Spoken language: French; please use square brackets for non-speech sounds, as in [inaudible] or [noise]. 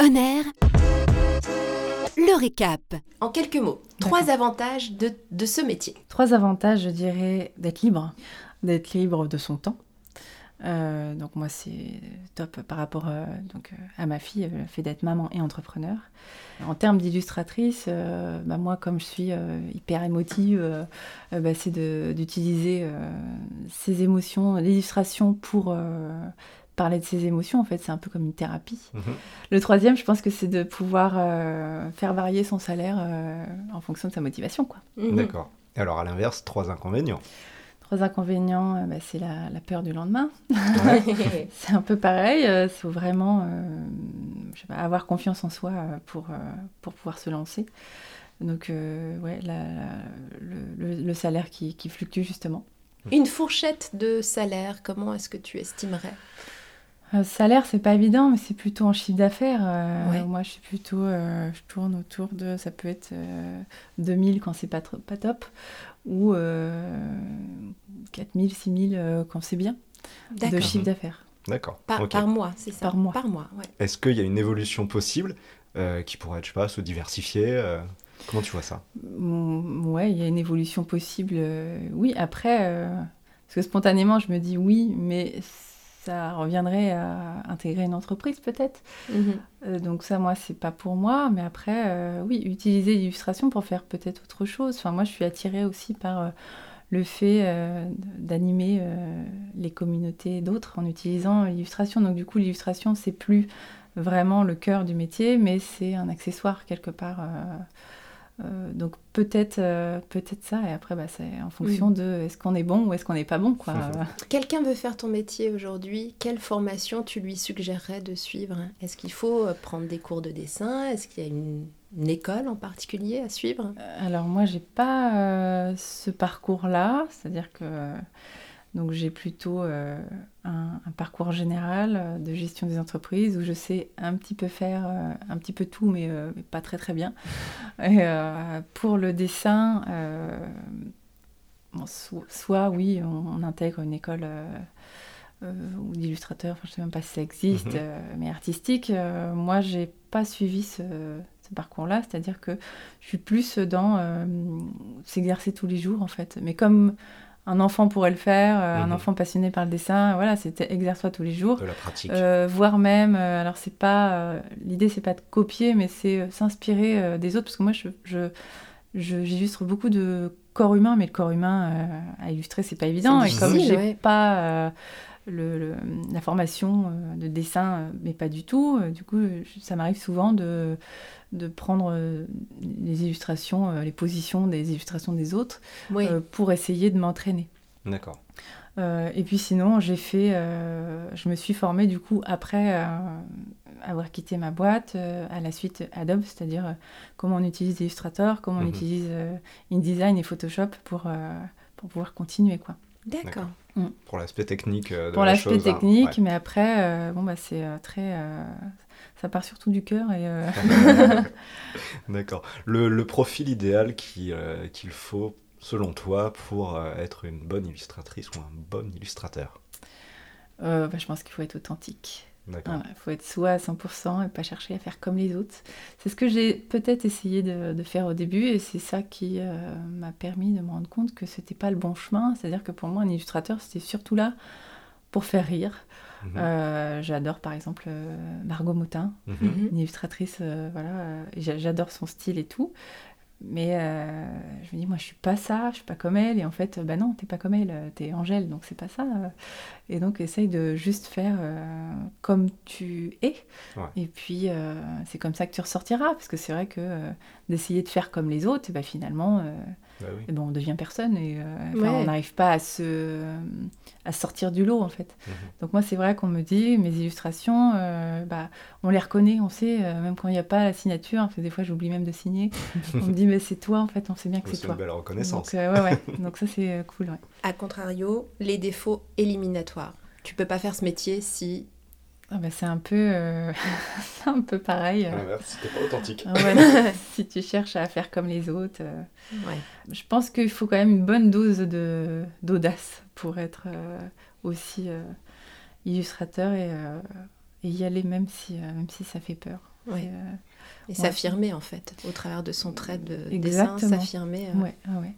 Honneur. Le récap. En quelques mots, trois avantages de, de ce métier. Trois avantages, je dirais, d'être libre, d'être libre de son temps. Euh, donc moi c'est top par rapport euh, donc, euh, à ma fille, le fait d'être maman et entrepreneur. En termes d'illustratrice, euh, bah, moi comme je suis euh, hyper émotive, bah, c'est de- d'utiliser euh, ces émotions, l'illustration pour euh, parler de ses émotions. En fait c'est un peu comme une thérapie. Mhm. Le troisième, je pense que c'est de pouvoir euh, faire varier son salaire euh, en fonction de sa motivation. Quoi. Mhm. D'accord. Et alors, à l'inverse, trois inconvénients. Trois inconvénients, euh, bah, c'est la, la peur du lendemain. [laughs] C'est un peu pareil, il faut vraiment euh, je sais pas, avoir confiance en soi euh, pour, euh, pour pouvoir se lancer. Donc, euh, ouais, la- le, le- le salaire qui, qui fluctue justement. Une fourchette de salaire, comment est-ce que tu estimerais? Euh, salaire, c'est pas évident, mais c'est plutôt en chiffre d'affaires. Euh, Ouais. Moi, je suis plutôt, euh, je tourne autour de, ça peut être euh, 2000 quand c'est pas, trop- pas top, ou euh, 4000, 6000 euh, quand c'est bien, de chiffre d'affaires. D'accord. Par, mois, c'est ça Par mois. Par mois, ouais. Est-ce qu'il y a une évolution possible euh, qui pourrait, je sais pas, se diversifier euh, Comment tu vois ça? Mm, Ouais, il y a une évolution possible. euh, oui, après, euh, parce que spontanément, je me dis oui, mais ça reviendrait à intégrer une entreprise peut-être. Mhm. Euh, donc ça, moi, c'est pas pour moi. Mais après, euh, oui, utiliser l'illustration pour faire peut-être autre chose. Enfin, moi, je suis attirée aussi par euh, le fait d'animer les communautés d'autres en utilisant l'illustration. Donc du coup, l'illustration, c'est plus vraiment le cœur du métier, mais c'est un accessoire quelque part. Euh, donc peut-être euh, peut-être ça et après bah, c'est en fonction de est-ce qu'on est bon ou est-ce qu'on n'est pas bon quoi. [laughs] Quelqu'un veut faire ton métier aujourd'hui, quelle formation tu lui suggérerais de suivre? Est-ce qu'il faut euh, prendre des cours de dessin? Est-ce qu'il y a une, une école en particulier à suivre? Alors moi, j'ai pas euh, ce parcours-là, c'est-à-dire que donc j'ai plutôt euh, un, un parcours général euh, de gestion des entreprises où je sais un petit peu faire euh, un petit peu tout, mais, euh, mais pas très très bien. [laughs] Et, pour le dessin, bon, so- soit oui, on, on intègre une école. ou d'illustrateur, enfin, je sais même pas si ça existe, Mhm. mais artistique. moi, j'ai pas suivi ce, ce parcours-là, c'est-à-dire que je suis plus dans s'exercer tous les jours en fait. Mais comme un enfant pourrait le faire, euh, un Mhm. enfant passionné par le dessin, voilà, c'était exerce-toi tous les jours. De la pratique. Euh, voire même, euh, alors c'est pas, euh, l'idée c'est pas de copier, mais c'est euh, s'inspirer euh, des autres, parce que moi je, je, je- j'illustre beaucoup de corps humains, mais le corps humain euh, à illustrer c'est pas évident, et comme j'ai ouais. pas euh, le, le- la formation euh, de dessin, euh, mais pas du tout, euh, du coup ça m'arrive souvent de, de prendre les illustrations, les positions des illustrations des autres, Oui. euh, pour essayer de m'entraîner. D'accord. Euh, et puis sinon, j'ai fait, euh, je me suis formée du coup après euh, avoir quitté ma boîte, euh, à la suite Adobe, c'est-à-dire euh, comment on utilise Illustrator, comment on Mhm. utilise euh, InDesign et Photoshop pour, euh, pour pouvoir continuer quoi. D'accord. Pour l'aspect technique euh, de pour la l'aspect hein, technique, ouais. mais après, euh, bon bah c'est euh, très, euh, ça part surtout du cœur et euh, [laughs] [laughs] D'accord. Le, le profil idéal qui, euh, qu'il faut, selon toi, pour euh, être une bonne illustratrice ou un bon illustrateur? Euh, bah, je pense qu'il faut être authentique. Il faut être soi à 100% et pas chercher à faire comme les autres. C'est ce que j'ai peut-être essayé de, de faire au début et c'est ça qui euh, m'a permis de me rendre compte que c'était pas le bon chemin. C'est-à-dire que pour moi, un illustrateur, c'était surtout là pour faire rire. Mhm. Euh, J'adore par exemple euh, Margot Motin, Mhm. Mhm. une illustratrice, euh, voilà, j'adore son style et tout. Mais euh, je me dis, moi, je suis pas ça, je suis pas comme elle. Et en fait, bah non, t'es pas comme elle, euh, t'es Angèle, donc c'est pas ça. euh. Et donc, essaye de juste faire euh, comme tu es. Ouais. Et puis, euh, c'est comme ça que tu ressortiras. Parce que c'est vrai que d'essayer de faire comme les autres, bah, finalement, Bah oui. ben, on devient personne. Et euh, Ouais. on n'arrive pas à se, à sortir du lot, en fait. Mhm. Donc moi, c'est vrai qu'on me dit, mes illustrations, euh, bah, on les reconnaît, on sait, euh, même quand il n'y a pas la signature, parce que des fois j'oublie même de signer, [laughs] on me dit, mais c'est toi, en fait, on sait bien que C'est c'est une toi. belle reconnaissance. Donc, euh, ouais, ouais. Donc ça, c'est cool, ouais. A contrario, les défauts éliminatoires. Tu peux pas faire ce métier si Ah bah, c'est un peu, euh, [laughs] c'est un peu pareil. Euh. c'était pas authentique. Ah, voilà. [laughs] si tu cherches à faire comme les autres, euh, Ouais. je pense qu'il faut quand même une bonne dose de d'audace pour être euh, aussi euh, illustrateur et, euh, et y aller même si, euh, même si ça fait peur. Ouais. Euh, Et s'affirmer en fait, au travers de son trait de Exactement. dessin, s'affirmer. euh, ouais, ah ouais.